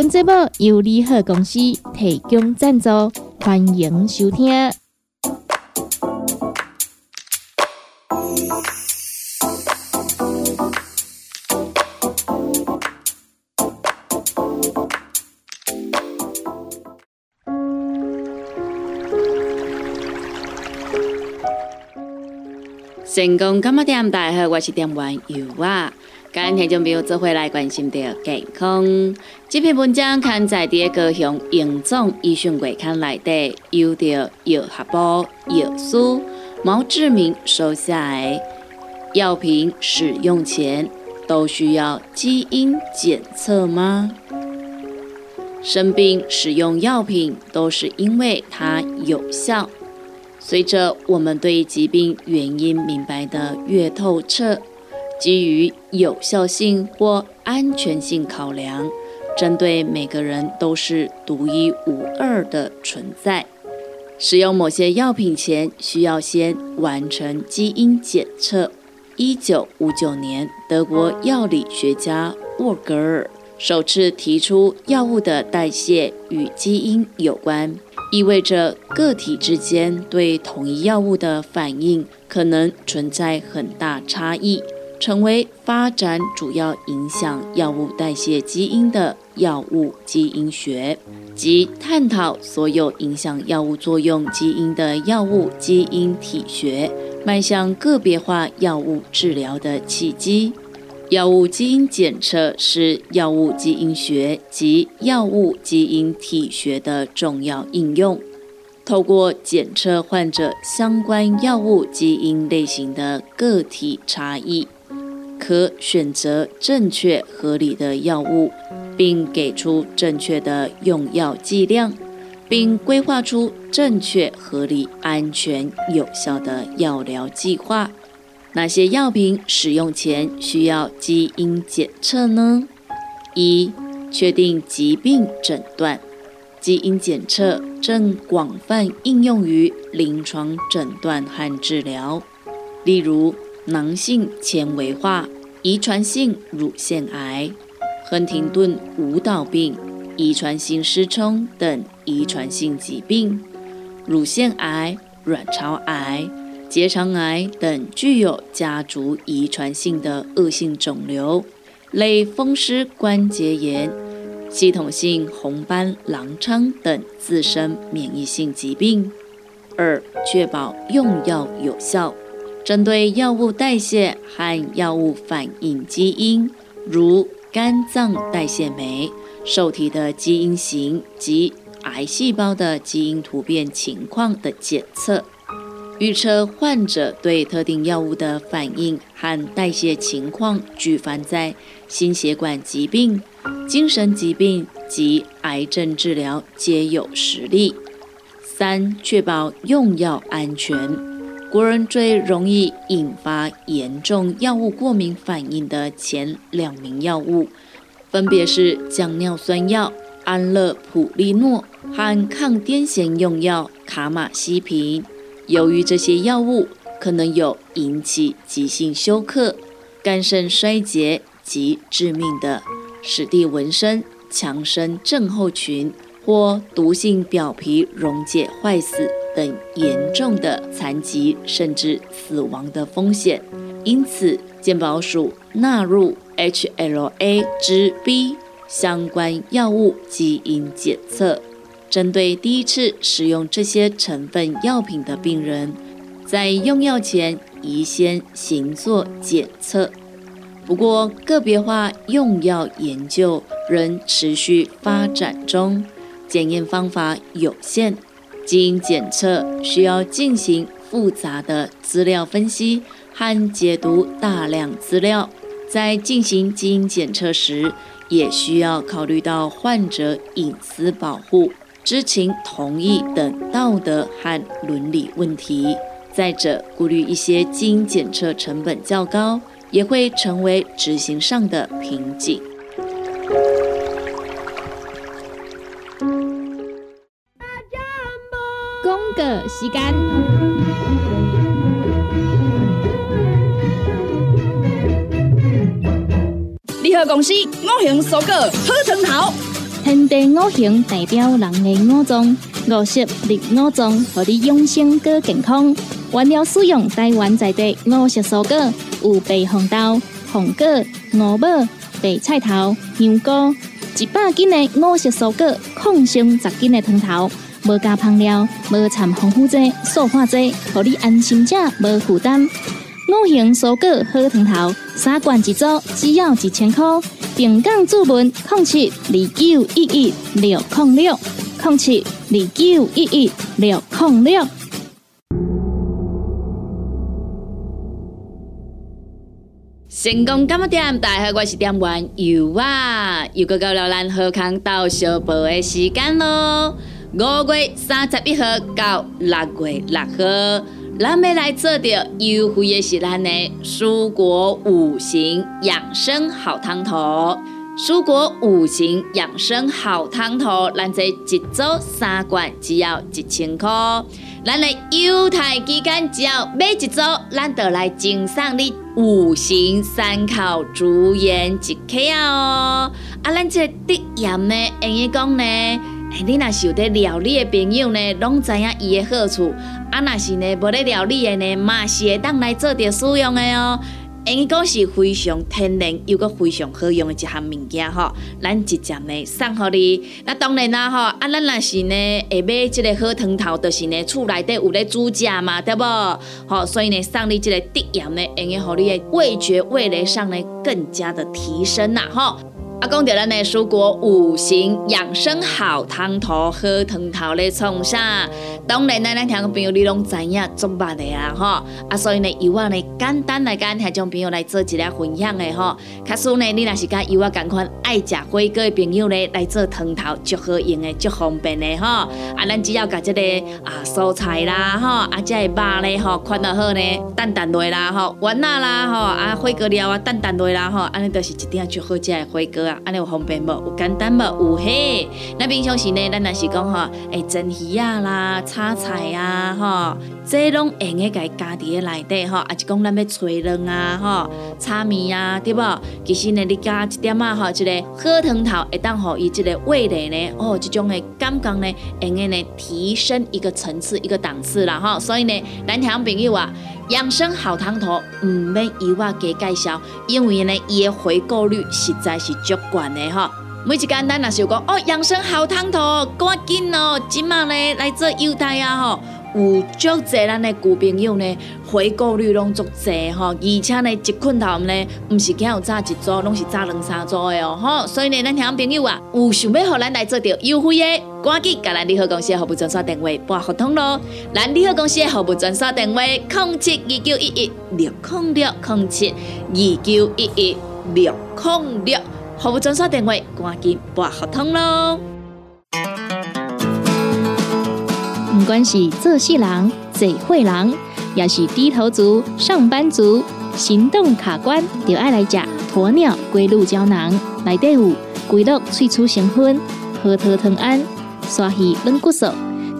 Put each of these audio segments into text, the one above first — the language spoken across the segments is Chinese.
本节目由利好公司提供赞助，欢迎收听。成功干嘛店？大家好，我是店员尤啊。今天就没有做回来关心的健康。这篇文章刊载在高雄营总医讯会刊内底，由着药学部药师毛志明收下来。药品使用前都需要基因检测吗？生病使用药品都是因为它有效。随着我们对疾病原因明白的越透彻。基于有效性或安全性考量，针对每个人都是独一无二的存在。使用某些药品前，需要先完成基因检测。一九五九年，德国药理学家沃格尔首次提出，药物的代谢与基因有关，意味着个体之间对同一药物的反应可能存在很大差异。成为发展主要影响药物代谢基因的药物基因学，及探讨所有影响药物作用基因的药物基因体学，迈向个别化药物治疗的契机。药物基因检测是药物基因学及药物基因体学的重要应用。透过检测患者相关药物基因类型的个体差异。可选择正确合理的药物，并给出正确的用药剂量，并规划出正确、合理、安全、有效的药疗计划。哪些药品使用前需要基因检测呢？一、确定疾病诊断。基因检测正广泛应用于临床诊断和治疗，例如。囊性纤维化、遗传性乳腺癌、亨廷顿舞蹈病、遗传性失聪等遗传性疾病、乳腺癌、卵巢癌、结肠癌等具有家族遗传性的恶性肿瘤，类风湿关节炎、系统性红斑狼疮等自身免疫性疾病。二、确保用药有效。针对药物代谢和药物反应基因，如肝脏代谢酶、受体的基因型及癌细胞的基因突变情况的检测，预测患者对特定药物的反应和代谢情况，举凡在心血管疾病、精神疾病及癌症治疗皆有实例。三、确保用药安全。国人最容易引发严重药物过敏反应的前两名药物，分别是降尿酸药安乐普利诺和抗癫痫用药卡马西平。由于这些药物可能有引起急性休克、肝肾衰竭及致命的史蒂文森强生症候群或毒性表皮溶解坏死。等严重的残疾甚至死亡的风险，因此健保署纳入 HLA 之 B 相关药物基因检测，针对第一次使用这些成分药品的病人，在用药前宜先行做检测。不过，个别化用药研究仍持续发展中，检验方法有限。基因检测需要进行复杂的资料分析和解读大量资料，在进行基因检测时，也需要考虑到患者隐私保护知情同意等道德和伦理问题。再者，顾虑一些基因检测成本较高，也会成为执行上的瓶颈。时间，联合公司五行蔬果好汤头，天地五行代表人的五脏，五色绿五脏，互你养生更健康。原料使用台湾在地五色蔬果，有白红豆、红果、五宝、白菜头、香菇，一百斤的五色蔬果，抗性十斤的汤头，无加香料，无掺防腐剂、塑化剂，互你安心吃，无负担。五行蔬果好汤头，三罐一组，只要一千块。平港注文零七二九一一六零六零七二九一一六零六。成功干么点？大家好，我是点玩油啊！又到了咱好康到小报的时间喽。五月三十一号到六月六号，咱要来做着优惠的是咱的蔬果五行养生好汤头。蔬果五行养生好汤头，咱这一组三罐只要一千块。咱的优待期间，只要买一组，咱就来赠送你五行三考竹盐一克哦。啊，咱这滴盐呢，用于讲呢，你若是有在料理的朋友呢，拢知影伊的好处。啊，若是呢，无咧料理的呢，嘛是会当来做着使用的哦。因讲是非常天然又个非常好用的一项物件吼，咱直接呢送互你。那当然啦吼，啊咱若是呢会买即个好汤头，就是呢厝内底有咧煮食嘛，对无？吼，所以呢送你即个滴盐呢，用互你的味觉味蕾上呢更加的提升啦，吼。啊，讲到咱的蔬果五行养生好汤头，喝汤头咧创啥？当然呢，咱听众朋友你拢知影做捌的啊，吼啊，所以呢，由我呢简单来跟听众朋友来做一下分享的吼。卡使呢，你若是甲由我共款爱食火锅的朋友呢，来做汤头，足好用的，足方便的吼。啊，咱只要甲这个啊蔬菜啦，吼啊，这个肉咧，吼，款得好呢，淡淡落啦，吼，丸仔啦，吼啊，火锅料啊，淡淡落啦，吼，安尼都是一点足好食的火锅。安尼有方便无？有简单无？有嘿。那平常时呢，咱若是讲吼，诶，蒸鱼啊啦，炒菜啊，吼，这拢用个家家伫诶内底吼，啊是讲咱要炊卵啊，吼，炒面啊，对无？其实呢，你加一点啊，吼，一个好汤头，会当吼伊即个味蕾呢，哦，即种诶感觉呢，用个呢提升一个层次，一个档次啦，吼。所以呢，咱听朋友啊。养生好汤头，唔免伊我给介绍，因为呢，伊的回购率实在是足高的哈。每一间咱若是有讲哦，养生好汤头，赶紧哦，今晚呢来做优待啊吼。有足侪咱的旧朋友呢，回购率拢足侪吼，而且呢，一捆头呢，毋是仅有炸一组，拢是炸两三组的哦吼。所以呢，咱听朋友啊，有想要互咱来做着优惠的，赶紧甲咱利好公司的服务专线电话拨合同咯。咱利好公司的服务专线电话：零七二九一一六零六零七二九一一六零六，服务专线电话赶紧拨合同咯。不管是做事人、做会人，也是低头族、上班族，行动卡关，就爱来食鸵鸟龟鹿胶囊。内底有龟鹿萃取成分，核桃藤胺、刷鱼软骨素，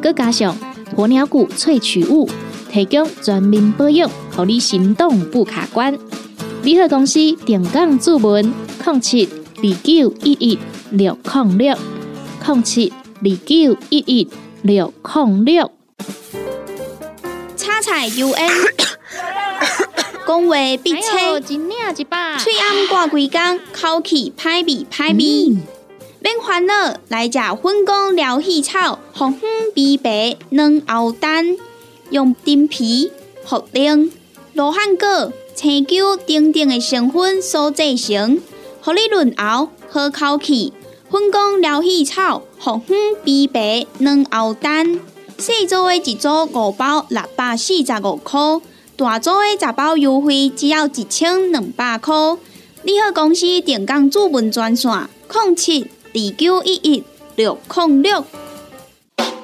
佮加上鸵鸟骨萃取物，提供全面保养，让你行动不卡关。联合公司定岗注文：零七二九一一六零六零七二九一一。六控六，叉彩 U N，讲话必切，嘴暗挂几工，口气歹味歹味。免烦恼，来食粉果疗气草，红粉枇杷软藕丹，用丁皮、茯苓、罗汉果、青椒等等的成分所制成，互你润喉好口气。粉果疗气草。红粉枇杷软藕丹，细组的一组五包六百四十五块，大组的十包优惠只要一千两百块。你好，公司电工主文专线：零七二九一一六零六。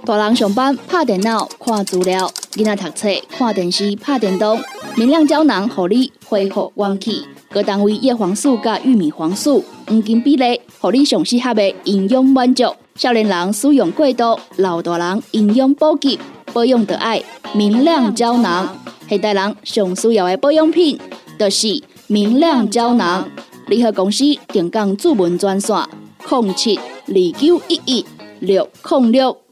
大人上班拍电脑看资料，囡仔读册看电视拍电动。明亮胶囊，合你恢复元气。各单位叶黄素加玉米黄素黄金比例，合你上适合的营养满足。少年人使用过度，老大人营养补给，保养的爱明亮胶囊。现代人上需要的保养品，就是明亮胶囊。联合公司定岗主文专线：零七二九一一六零六。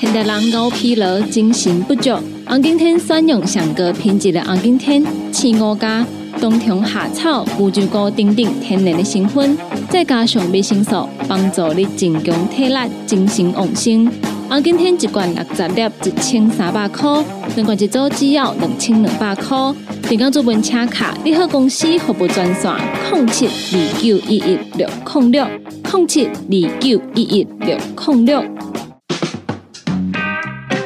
现代人熬疲劳，精神不足。红景天选用上个品质的红景天，青五加冬虫夏草、乌鸡菇等等天然的成分，再加上维生素，帮助你增强体力、精神旺盛。红景天一罐六十粒，一千三百块；两罐一组只要两千两百块。订购做本车卡，你好公司服务专线：零七二九一一六零六零七二九一一六零六。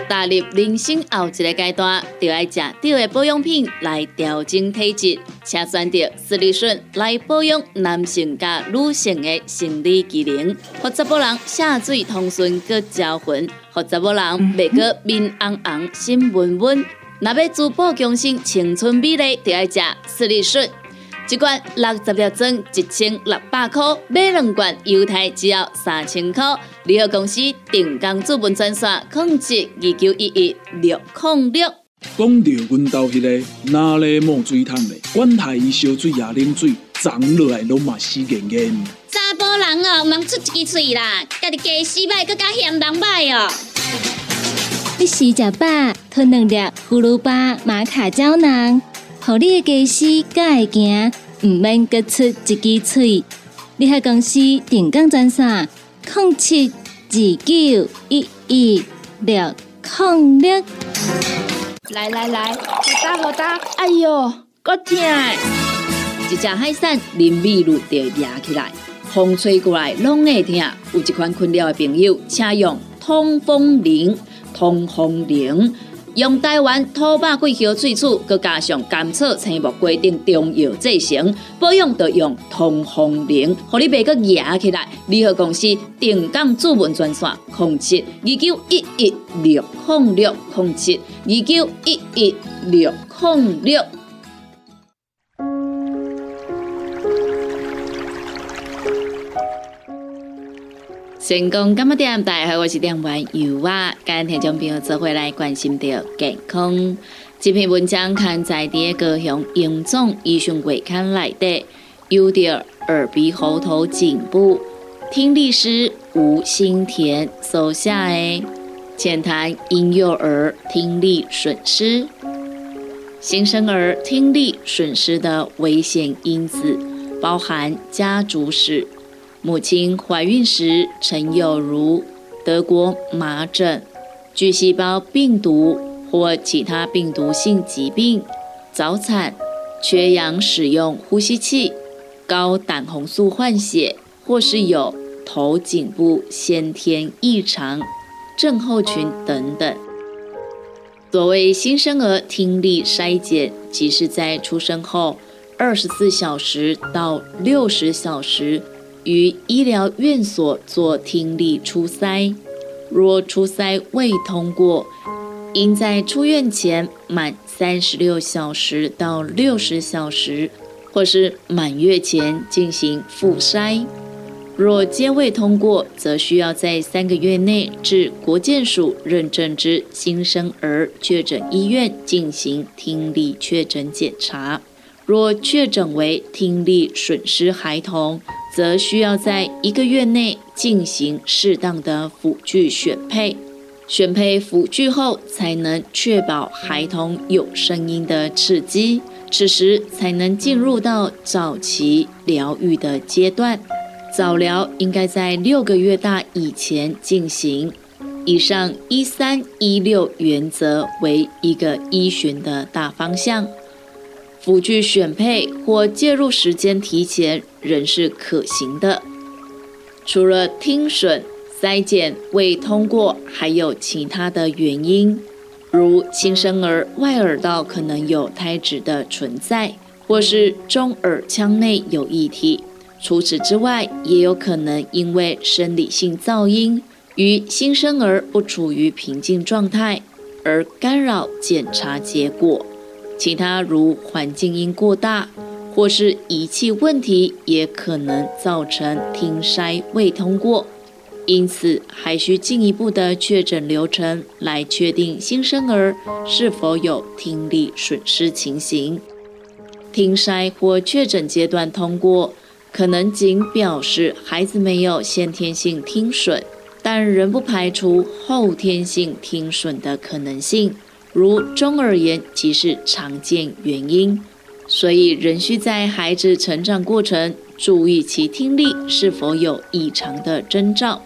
踏入人生后一个阶段，就要食对的保养品来调整体质，请选择斯利顺来保养男性加女性的生理机能，或者某人下水通顺个招魂，或者某人袂个面红红心温温。若要珠宝强身青春美丽，就要食斯利顺。一罐六十粒装，一千六百块；买两罐，犹太只要三千块。联合公司定岗资本专线：控制二九一一六零六。讲到阮兜迄个哪里冒水桶的，管他伊烧水也啉水，长落来拢嘛死严严。查甫人哦，毋通出一支嘴啦，家己家洗歹，更加嫌人歹哦。你洗食饱，吞两粒葫芦巴、玛卡胶囊。互你的家私敢会行，毋免各出一支嘴。你喺公司定岗专线：零七二九一一六零六。来来来，好打好打，哎哟，够痛！一只海扇淋米露就压起来，风吹过来拢会痛。有一款困扰的朋友，请用通风铃，通风铃。用台湾土八桂花萃取，佮加上甘草、青木规定中药制成，保养要用通风灵，互你袂佮压起来。联合公司定岗主文专线：零七二九一一六零六零七二九一一六零六。成功今日点大家好，我是点玩油啊，今天众朋友做回来关心到健康。这篇文章刊在第高雄英总医学会刊内底，有着耳鼻喉头颈部听力师吴新田所下的浅谈婴幼儿听力损失、新生儿听力损失的危险因子，包含家族史。母亲怀孕时曾有如德国麻疹、巨细胞病毒或其他病毒性疾病、早产、缺氧使用呼吸器、高胆红素换血，或是有头颈部先天异常症候群等等。所谓新生儿听力筛检，即是在出生后二十四小时到六十小时。于医疗院所做听力初筛，若初筛未通过，应在出院前满三十六小时到六十小时，或是满月前进行复筛。若皆未通过，则需要在三个月内至国健署认证之新生儿确诊医院进行听力确诊检查。若确诊为听力损失孩童，则需要在一个月内进行适当的辅具选配，选配辅具后，才能确保孩童有声音的刺激，此时才能进入到早期疗愈的阶段。早疗应该在六个月大以前进行。以上一三一六原则为一个依循的大方向。辅具选配或介入时间提前仍是可行的。除了听损筛检未通过，还有其他的原因，如新生儿外耳道可能有胎脂的存在，或是中耳腔内有异体。除此之外，也有可能因为生理性噪音，与新生儿不处于平静状态而干扰检查结果。其他如环境音过大或是仪器问题，也可能造成听筛未通过。因此，还需进一步的确诊流程来确定新生儿是否有听力损失情形。听筛或确诊阶段通过，可能仅表示孩子没有先天性听损，但仍不排除后天性听损的可能性，如中耳炎即是常见原因。所以，仍需在孩子成长过程注意其听力是否有异常的征兆。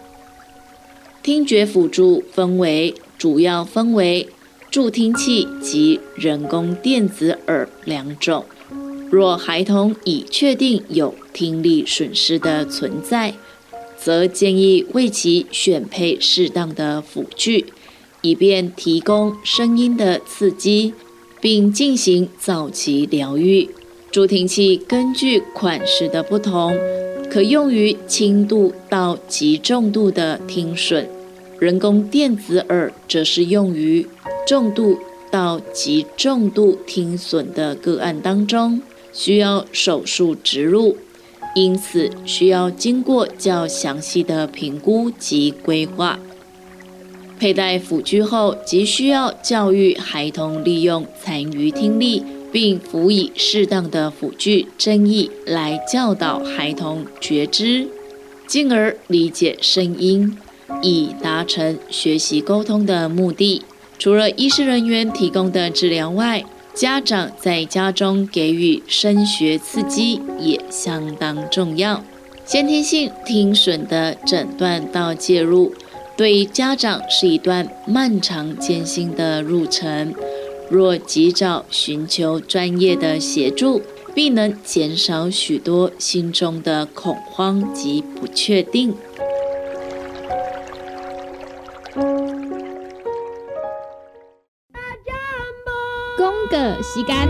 听觉辅助分为主要分为助听器及人工电子耳两种。若孩童已确定有听力损失的存在，则建议为其选配适当的辅具，以便提供声音的刺激，并进行早期疗愈。助听器根据款式的不同。可用于轻度到极重度的听损，人工电子耳则是用于重度到极重度听损的个案当中，需要手术植入，因此需要经过较详细的评估及规划。佩戴辅具后，即需要教育孩童利用残余听力。并辅以适当的辅具争议来教导孩童觉知，进而理解声音，以达成学习沟通的目的。除了医师人员提供的治疗外，家长在家中给予声学刺激也相当重要。先天性听损的诊断到介入，对家长是一段漫长艰辛的路程。若及早寻求专业的协助，必能减少许多心中的恐慌及不确定。公个时间，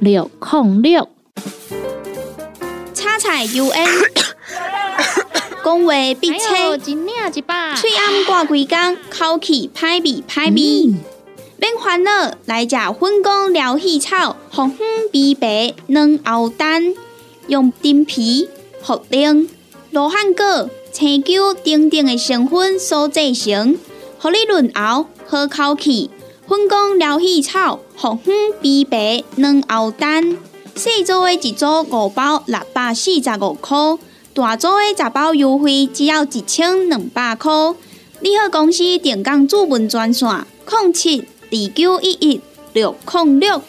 六控六。彩 U N，讲话必清，嘴暗挂几工，口气歹味歹味。免烦恼，来食粉工疗气草，红粉枇杷软藕丹，用丁皮、茯苓、罗汉果、青椒等等的成分所制成，合你润喉好口气。粉工疗气草，红粉枇杷软藕丹。细组的一组五包六百四十五块，大组的十包优惠只要一千两百块。你好，公司电工主文专线：零七二九一一六零六。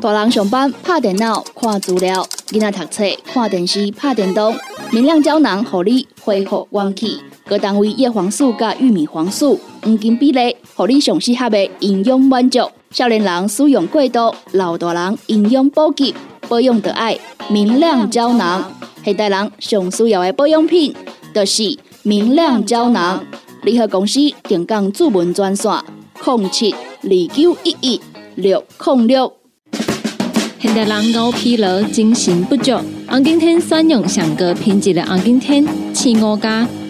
大人上班拍电脑看资料，囡仔读册看电视拍电动。明亮胶囊，合你恢复元气。各单位叶黄素加玉米黄素黄金比例，合你上适合的营养满足。少年人使用过度，老大人营养补给保养得爱明亮胶囊。现代人上需要的保养品，就是明亮胶囊。联合公司定岗主文专线：零七二九一一六零六。现代人高疲劳、精神不足，红景天选用上个品质的红景天，青五加。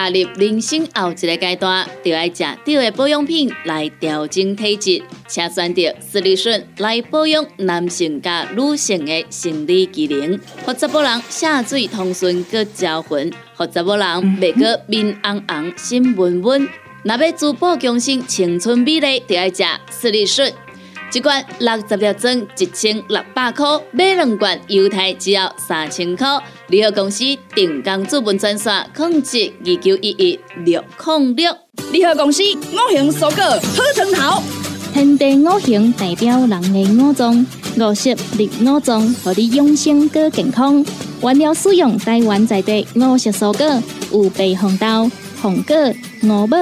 踏入人生后一个阶段，就要食对的保养品来调整体质，请选择斯利顺来保养男性加女性的生理机能，或者某人下水通顺个招魂，或者某人未过面红红心温温。若要珠宝更新、青春美丽，就要食斯利顺。一罐六十粒装，一千六百块；买两罐，犹太只要三千块。联合公司定岗资本专线：控制二九一一六零六。联合公司五行蔬果好成头，天地五行代表人的五脏，五色绿五脏，让你养生更健康。原料使用台湾在地五色蔬果，有白红豆、红果、五宝、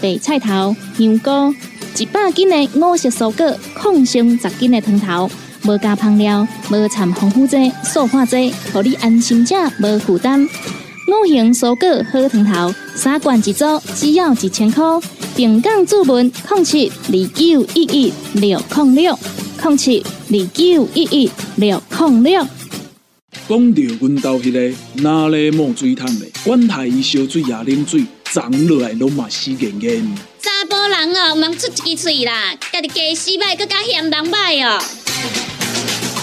白菜头、香菇。一百斤的五色蔬果，抗性十斤的汤头，无加香料，无掺防腐剂、塑化剂，让你安心吃，无负担。五行蔬果好汤头，三罐一组，只要一千块。平江注文控七二九一一六控六控七二九一一六控六。讲到阮兜迄个哪里冒水桶的，管他伊烧水也冷水，长落来拢嘛死严严。查甫人哦，忙出一支嘴啦，家己家洗歹，搁加嫌人歹哦。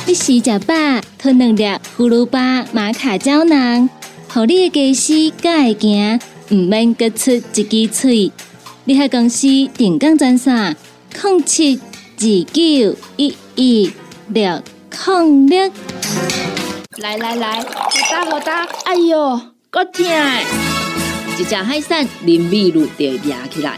你食食饱，吞两粒葫芦巴、马卡胶囊，互你的家洗才会行，毋免搁出一支嘴。你喺公司定岗赚啥？控七二九一一六零六。来来来，好打好打，哎哟，够痛！一只海扇林密路就压起来。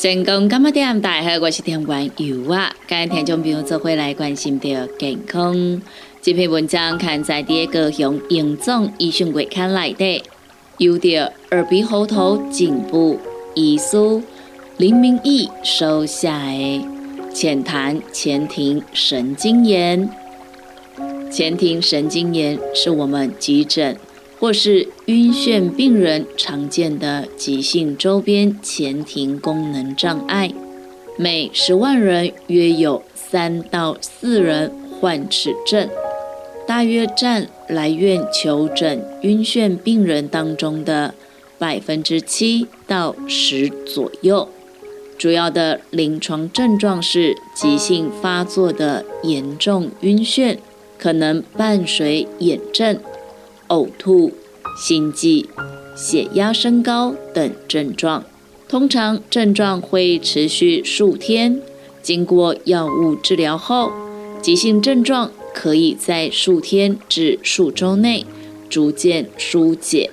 成功干嘛点？大家好，我是天官尤啊。今日听众朋友做回来关心到健康，这篇文章刊在第一个雄营总医讯月刊内底，有着耳鼻喉头颈部医师林明义收下的浅谈前庭神经炎。前庭神经炎是我们急诊。或是晕眩病人常见的急性周边前庭功能障碍，每十万人约有三到四人患此症，大约占来院求诊晕眩病人当中的百分之七到十左右。主要的临床症状是急性发作的严重晕眩，可能伴随眼症。呕吐、心悸、血压升高等症状，通常症状会持续数天。经过药物治疗后，急性症状可以在数天至数周内逐渐疏解。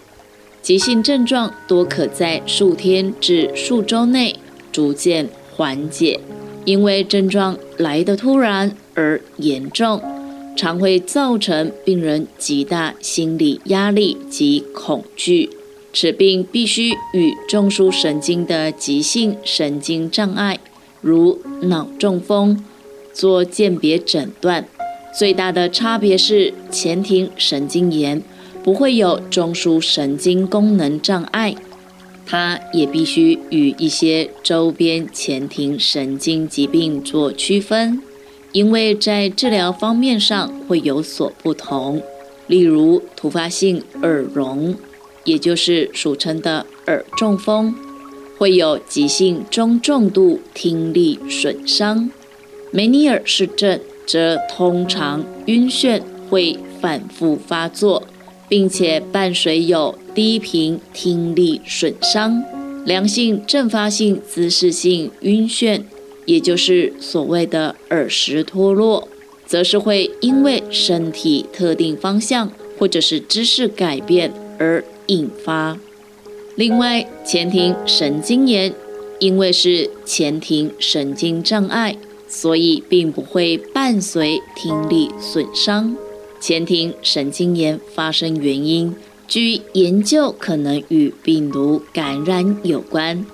急性症状多可在数天至数周内逐渐缓解，因为症状来得突然而严重。常会造成病人极大心理压力及恐惧，此病必须与中枢神经的急性神经障碍，如脑中风，做鉴别诊断。最大的差别是前庭神经炎不会有中枢神经功能障碍，它也必须与一些周边前庭神经疾病做区分。因为在治疗方面上会有所不同，例如突发性耳聋，也就是俗称的耳中风，会有急性中重度听力损伤；梅尼尔氏症则通常晕眩会反复发作，并且伴随有低频听力损伤；良性阵发性姿势性晕眩。也就是所谓的耳石脱落，则是会因为身体特定方向或者是姿势改变而引发。另外，前庭神经炎因为是前庭神经障碍，所以并不会伴随听力损伤。前庭神经炎发生原因据研究，可能与病毒感染有关，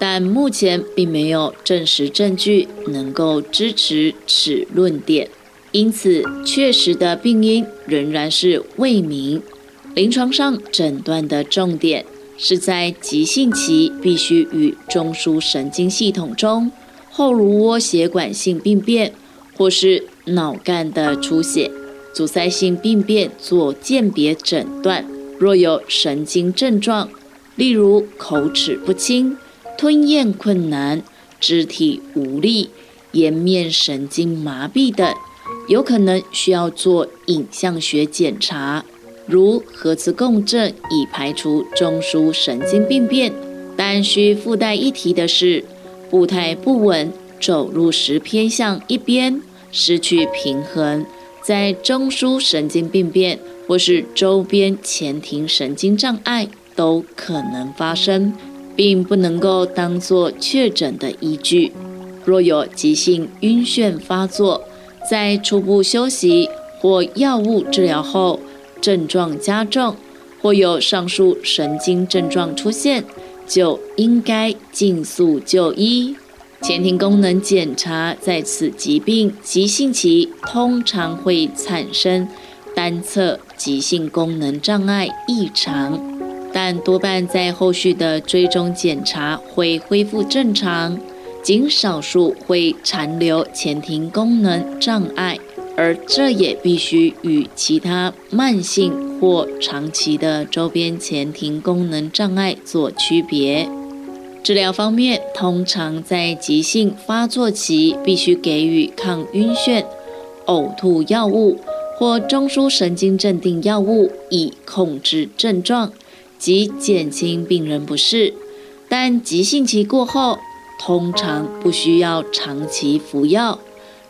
但目前并没有证实证据能够支持此论点。因此，确实的病因仍然是未明。临床上诊断的重点是在急性期必须与中枢神经系统中后颅窝血管性病变或是脑干的出血、阻塞性病变做鉴别诊断。若有神经症状，例如口齿不清、吞咽困难、肢体无力、颜面神经麻痹等。有可能需要做影像学检查，如核磁共振，以排除中枢神经病变。但需附带一提的是，步态不稳、走路时偏向一边、失去平衡，在中枢神经病变或是周边前庭神经障碍都可能发生，并不能够当做确诊的依据。若有急性晕眩发作，在初步休息或药物治疗后，症状加重或有上述神经症状出现，就应该尽速就医。前庭功能检查在此疾病急性期通常会产生单侧急性功能障碍异常，但多半在后续的追踪检查会恢复正常。仅少数会残留前庭功能障碍，而这也必须与其他慢性或长期的周边前庭功能障碍做区别。治疗方面，通常在急性发作期必须给予抗晕眩、呕吐药物或中枢神经镇定药物，以控制症状即减轻病人不适。但急性期过后，通常不需要长期服药。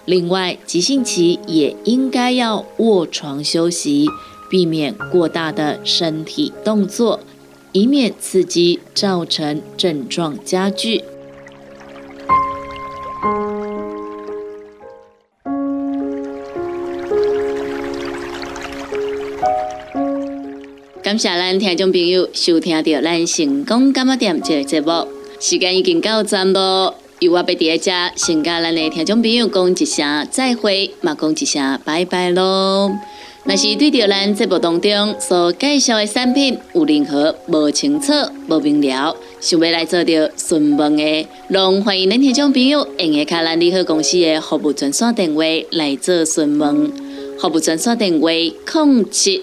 另外，急性期也应该要卧床休息，避免过大的身体动作，以免刺激造成症状加剧。感谢咱听众朋友收听到咱成功干么店这个节目。时间已经到站咯，由我要伫遮先甲咱的听众朋友讲一声再会，嘛讲一声拜拜咯。若是对着咱节目当中所介绍的产品有任何无清楚、无明了，想要来做着询问的，拢欢迎咱听众朋友用下卡咱利好公司的服务专线电话来做询问。服务专线电话：零七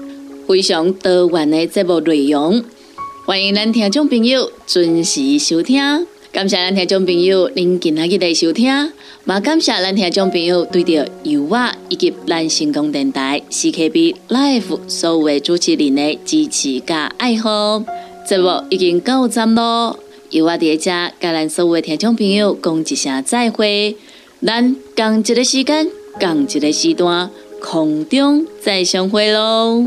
非常多元的节目内容，欢迎咱听众朋友准时收听。感谢咱听众朋友您今日的收听，也感谢咱听众朋友对着油画以及咱成功电台 CKB Life 所有的主持人的支持加爱好。节目已经到站咯，油画伫遮甲咱所有的听众朋友讲一声再会。咱共一个时间，共一个时段，空中再相会喽。